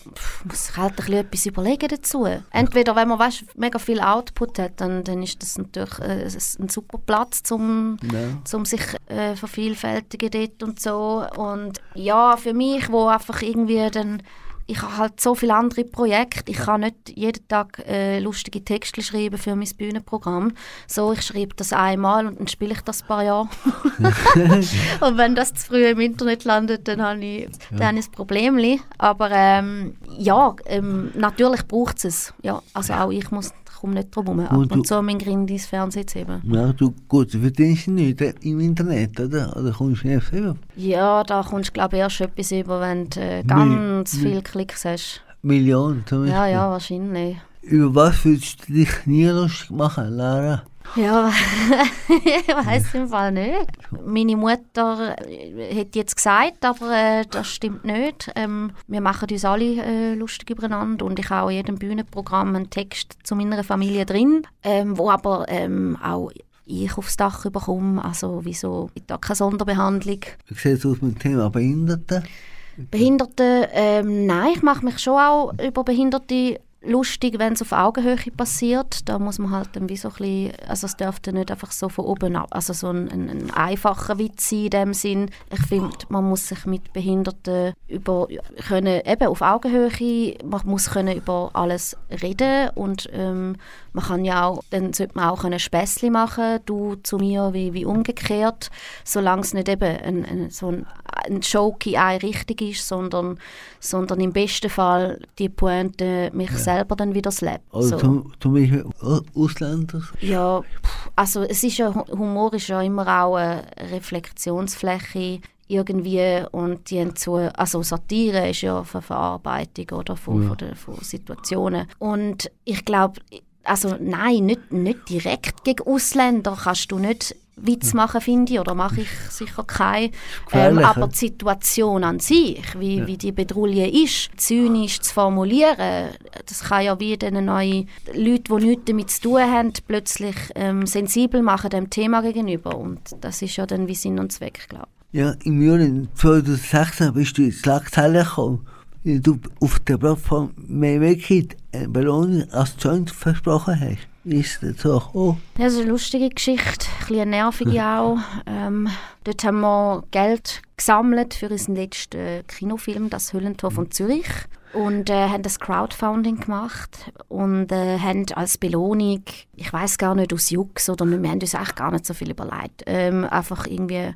muss sich halt ein bisschen etwas überlegen dazu. Entweder, wenn man weißt, mega viel Output hat, dann, dann ist das natürlich äh, ein super Platz, zum, Ja. zum sich äh, vervielfältigen dort und so. Und ja, für mich, wo einfach irgendwie dann ich habe halt so viele andere Projekte. Ich kann nicht jeden Tag äh, lustige Texte schreiben für mein Bühnenprogramm. So, ich schreibe das einmal und dann spiele ich das ein paar Jahre. und wenn das zu früh im Internet landet, dann habe ich, dann habe ich ein Problem. Aber ähm, ja, ähm, natürlich braucht es es. Ja, also auch ich muss komme nicht drum herum, ab Und zu mein Grind ins Fernsehen zu heben. Ja, du, gut, du verdienst nicht äh, im Internet, oder? Oder kommst du nicht über? Ja, da kommst du glaube ich erst etwas über, wenn du äh, ganz viele Klicks hast. Millionen zum Beispiel. Ja, ja, wahrscheinlich. Über was würdest du dich nie lustig machen, Lara? Ja, ich weiß im Fall nicht. Meine Mutter äh, hat jetzt gesagt, aber äh, das stimmt nicht. Ähm, wir machen uns alle äh, lustig übereinander und ich habe auch in jedem Bühnenprogramm einen Text zu meiner Familie drin, ähm, wo aber ähm, auch ich aufs Dach bekomme. Also wieso gibt da keine Sonderbehandlung. Wie sieht es aus mit dem Thema Behinderte? Behinderte, ähm, nein, ich mache mich schon auch über Behinderte lustig, wenn es auf Augenhöhe passiert. Da muss man halt dann wie so ein bisschen, also es dürfte nicht einfach so von oben ab, also so ein, ein, ein einfacher Witz sein in dem Sinn. Ich finde, man muss sich mit Behinderten über, können, eben auf Augenhöhe, man muss können über alles reden und ähm, man kann ja auch, dann sollte man auch ein Späßchen machen, du zu mir wie, wie umgekehrt, solange es nicht eben ein, ein, so ein, ein Joke in eine Richtung ist, sondern, sondern im besten Fall die Pointe mich selber dann wieder slappt. Also So. zum, Beispiel Au- Ausländer? Ja, also es ist ja, Humor ist ja immer auch eine Reflexionsfläche irgendwie und die haben zu, also Satire ist ja eine Verarbeitung oder von, von, der, von Situationen und ich glaube, also nein, nicht, nicht direkt gegen Ausländer kannst du nicht Witz machen, finde ich, oder mache ich sicher keinen. Ähm, aber ja. die Situation an sich, wie, wie die Bedrohung ist, zynisch zu formulieren, das kann ja wie den neuen Leuten, die nichts damit zu tun haben, plötzlich ähm, sensibel machen dem Thema gegenüber. Und das ist ja dann wie Sinn und Zweck, glaube Ja, im Juli 2016 bist du ins Schlagzeilen gekommen, du auf der Plattform mehr Wegkit eine Belohnung als Joint versprochen hast. Ist das so ich. Das ist eine lustige Geschichte, ein bisschen eine nervige auch. Ähm, dort haben wir Geld gesammelt für unseren letzten Kinofilm, «Das Höllentor von Zürich». Und äh, haben das Crowdfunding gemacht und äh, haben als Belohnung, ich weiß gar nicht aus Jux oder nicht, wir haben uns eigentlich gar nicht so viel überlegt, ähm, einfach irgendwie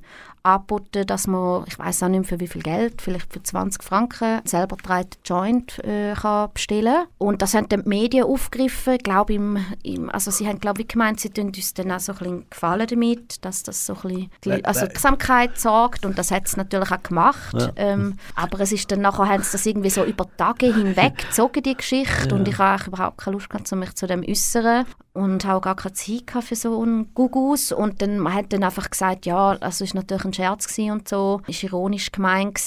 angeboten, dass man, ich weiß auch nicht mehr für wie viel Geld, vielleicht für 20 Franken, selber drei Joint äh, kann bestellen. Und das haben dann die Medien aufgegriffen, glaube im, im, also sie haben glaube ich gemeint, sie tun uns dann auch so ein bisschen gefallen damit, dass das so ein bisschen die also Wirksamkeit sorgt. Und das hat es natürlich auch gemacht. Ja. Ähm, aber es ist dann nachher haben sie das irgendwie so über Tage hinweg gezogen, die Geschichte. Und ich habe überhaupt keine Lust gehabt, um mich zu dem äußern und auch gar keine Zeit für so einen Gugus und dann man hat dann einfach gesagt, ja, also ist natürlich ein Scherz und so, ist ironisch gemeint.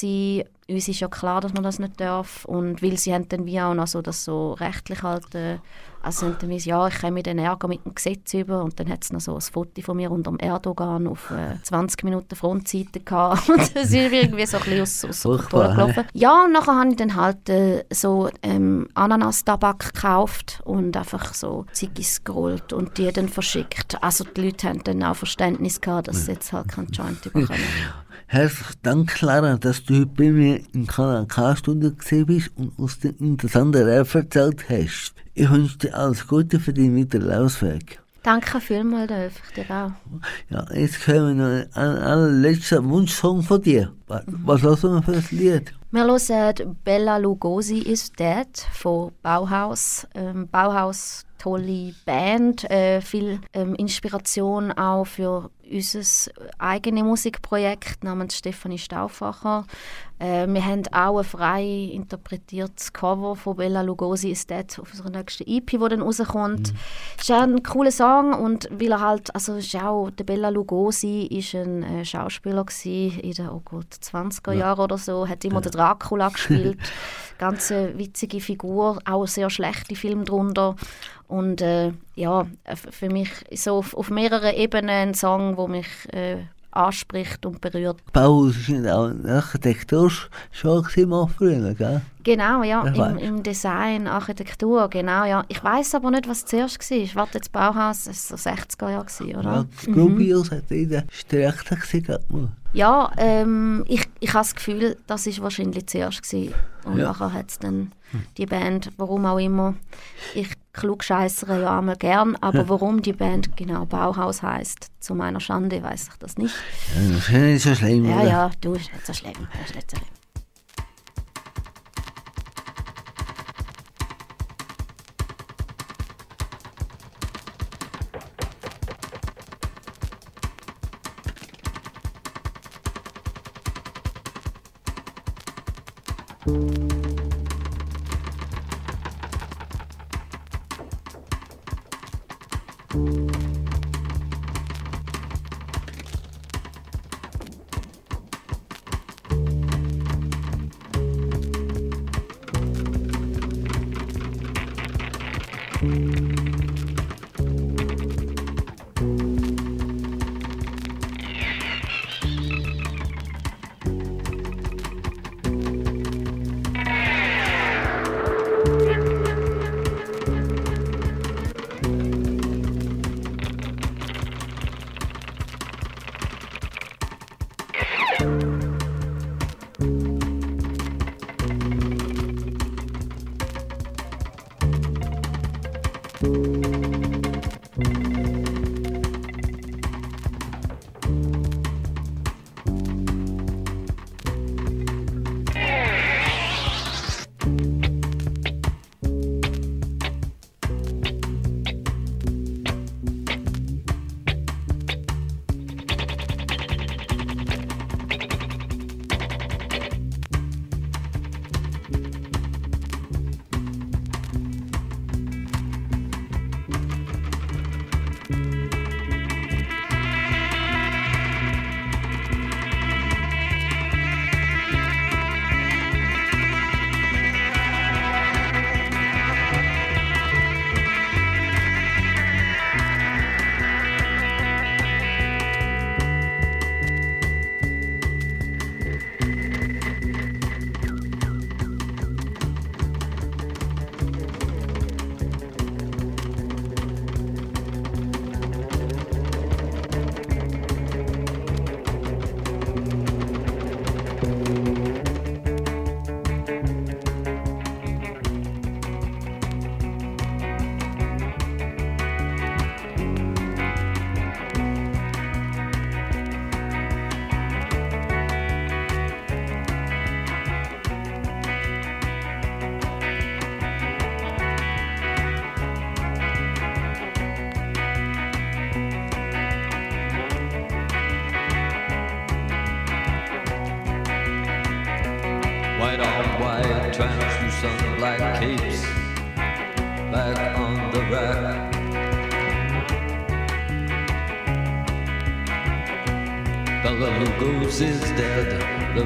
Uns ist ja klar, dass man das nicht darf und weil sie haben dann wie auch noch so das so rechtlich halt, äh, also haben dann wie, ja, ich komme den Ärger mit dem Gesetz über und dann hat es noch so ein Foto von mir unter dem Erdogan auf äh, 20 Minuten Frontseite gehabt und das ist irgendwie so ein bisschen aus, aus Kontrolle gelaufen. Ja, und nachher habe ich dann halt äh, so ähm, Ananas-Tabak gekauft und einfach so Ziggis geholt und die dann verschickt. Also die Leute haben dann auch Verständnis gehabt, dass sie jetzt halt keinen Joint bekommen. Herzlichen Dank, Clara, dass du heute bei mir im Kanal K-Stunde gesehen bist und uns den interessanten Rap erzählt hast. Ich wünsche dir alles Gute für deinen weiteren Laufweg. Danke vielmals, Dolph, ich dir auch. Ja, jetzt hören wir noch einen allerletzten Wunschsong von dir. Was, was hast du für ein Lied? Wir hören Bella Lugosi is Dead von Bauhaus. Ähm, Bauhaus, tolle Band, äh, viel ähm, Inspiration auch für unser eigenes Musikprojekt namens Stefanie Stauffacher. Äh, wir haben auch ein frei interpretiertes Cover von Bella Lugosi ist Dead auf unserer nächsten EP, die dann rauskommt. Es ist auch ein cooler Song und weil er halt, also ist auch, der Bella Lugosi ist ein äh, Schauspieler gewesen in den, oh Gott, 20er Jahren oder so, hat immer den Dracula gespielt. Ganz eine witzige Figur, auch sehr schlechte Film drunter. Und äh, ja, für mich so auf, auf mehreren Ebenen ein Song, wo mich äh, anspricht und berührt. Bauhaus ist nicht auch ein Architekturschule mal früher, gell? Genau, ja, im, im Design, Architektur, genau, ja. Ich weiß aber nicht, was zuerst war. Warte, das Bauhaus, das war so 60er Jahre, gewesen, Ja, oder? das Grubius hat in der Strecke gesehen. Ja, ähm, ich, ich habe das Gefühl, das war wahrscheinlich zuerst. Gewesen. Und Ja. nachher hat es dann die Band, warum auch immer, ich klugscheissere ja einmal gern, aber warum die Band genau Bauhaus heißt, zu meiner Schande, weiß ich das nicht. Ja, das ist nicht so schlimm, Ja, oder? ja, du, ist nicht so schlimm, ist nicht so schlimm.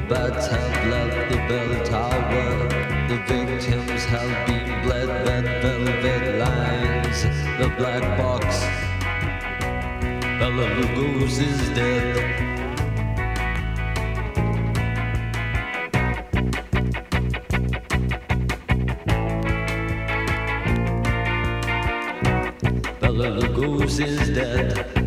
Bats have left the bell tower. The victims have been bled. Red velvet lines. The black box. Bella Lugos is dead. Bella Lugos is dead.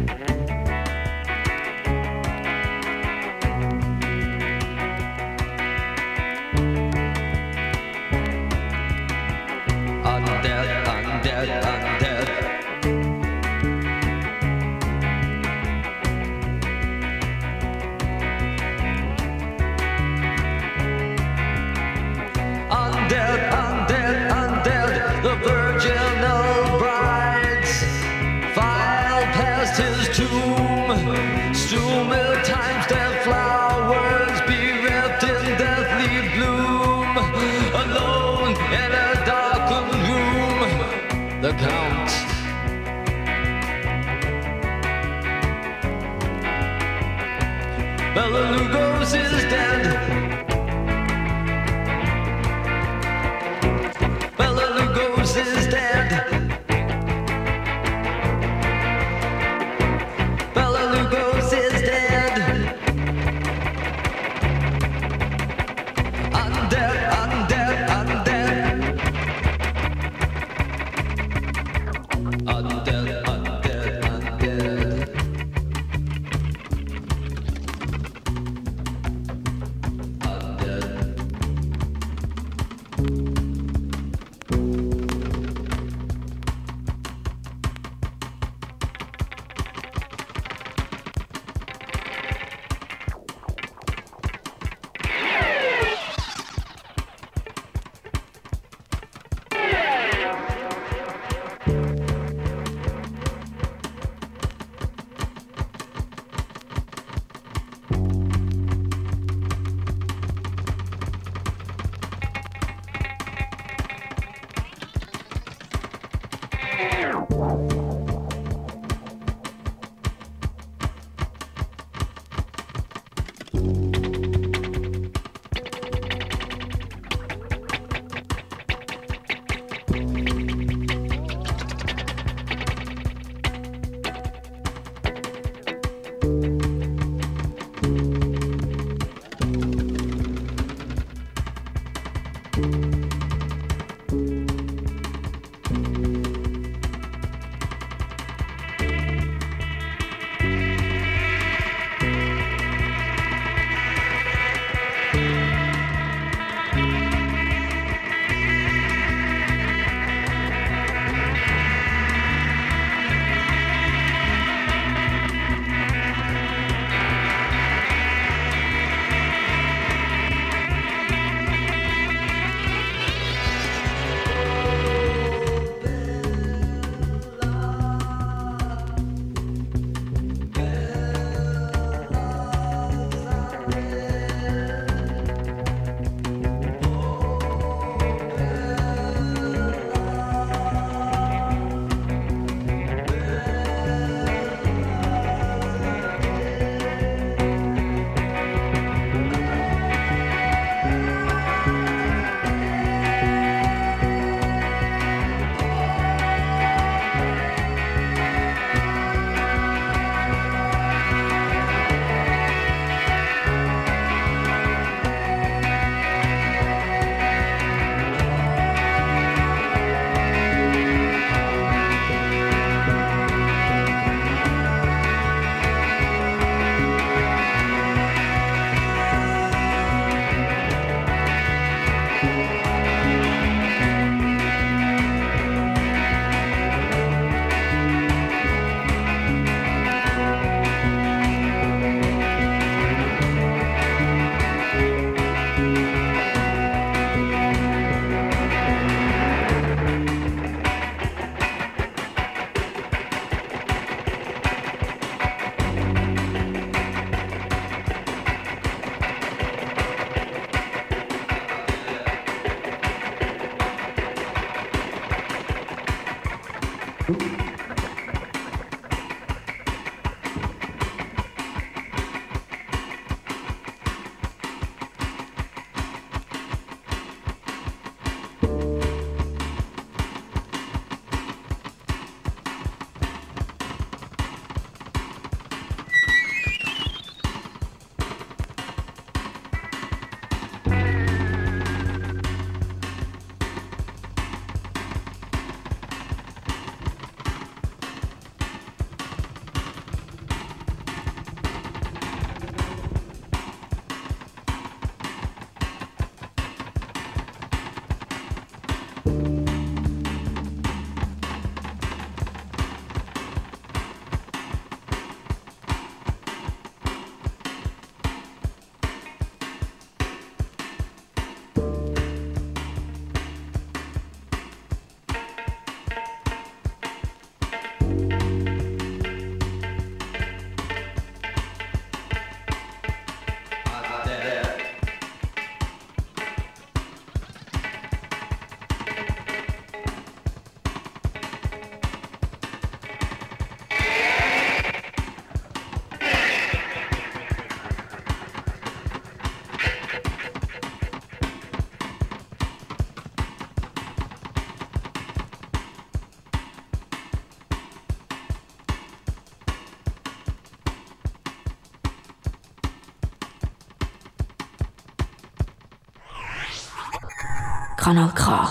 Kanal K.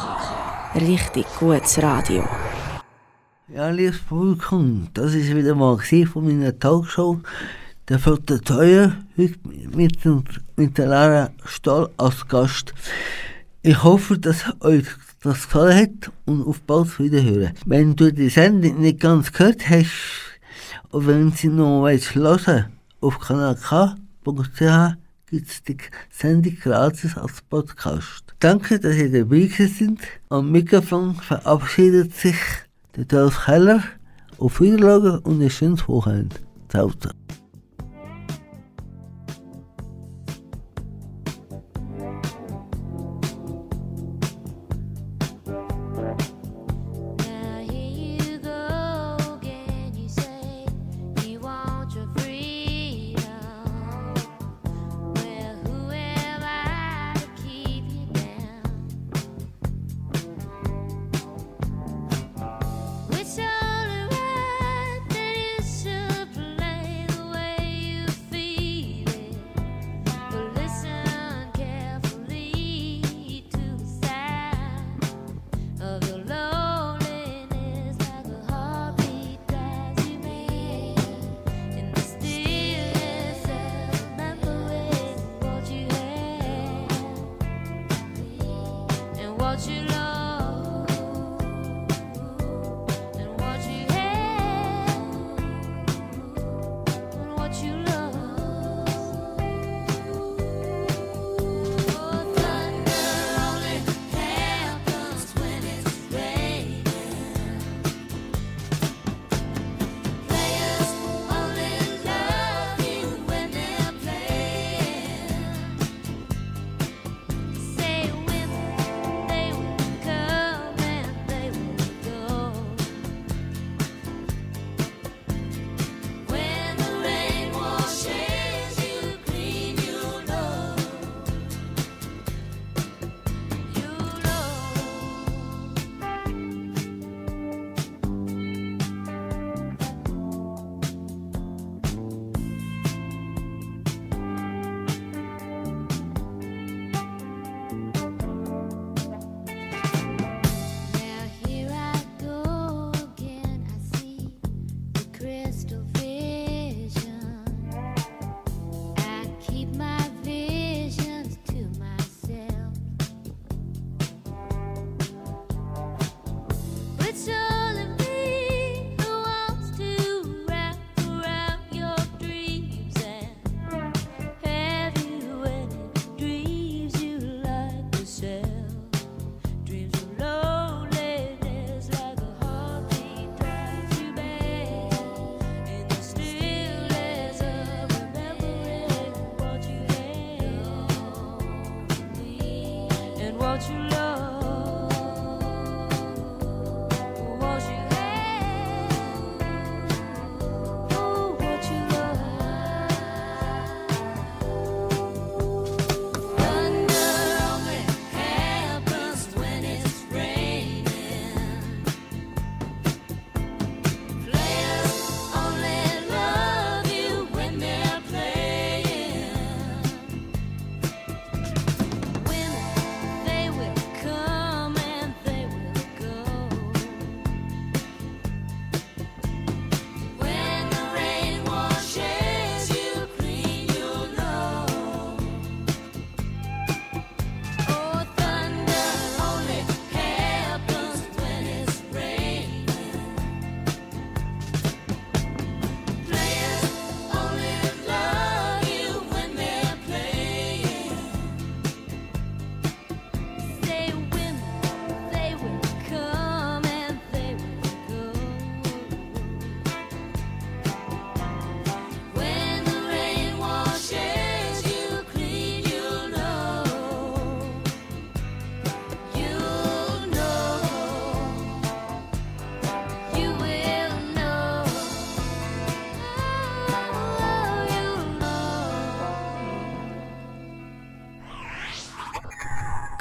Richtig gutes Radio. Ja, liebes Publikum, das ist wieder mal von meiner Talkshow. Der vierte Teuer, heute mit, mit der Lara Stoll als Gast. Ich hoffe, dass euch das gefallen hat und auf bald wiederhören. Wenn du die Sendung nicht ganz gehört hast, und wenn sie noch willst, hören auf kanalk.ch gibt's die Sendung gratis als Podcast. Danke, dass ihr dabei sind. Am Mikrofon verabschiedet sich der Dolph Heller. Auf Wiedersehen und ein schönes Wochenende. Ciao, ciao.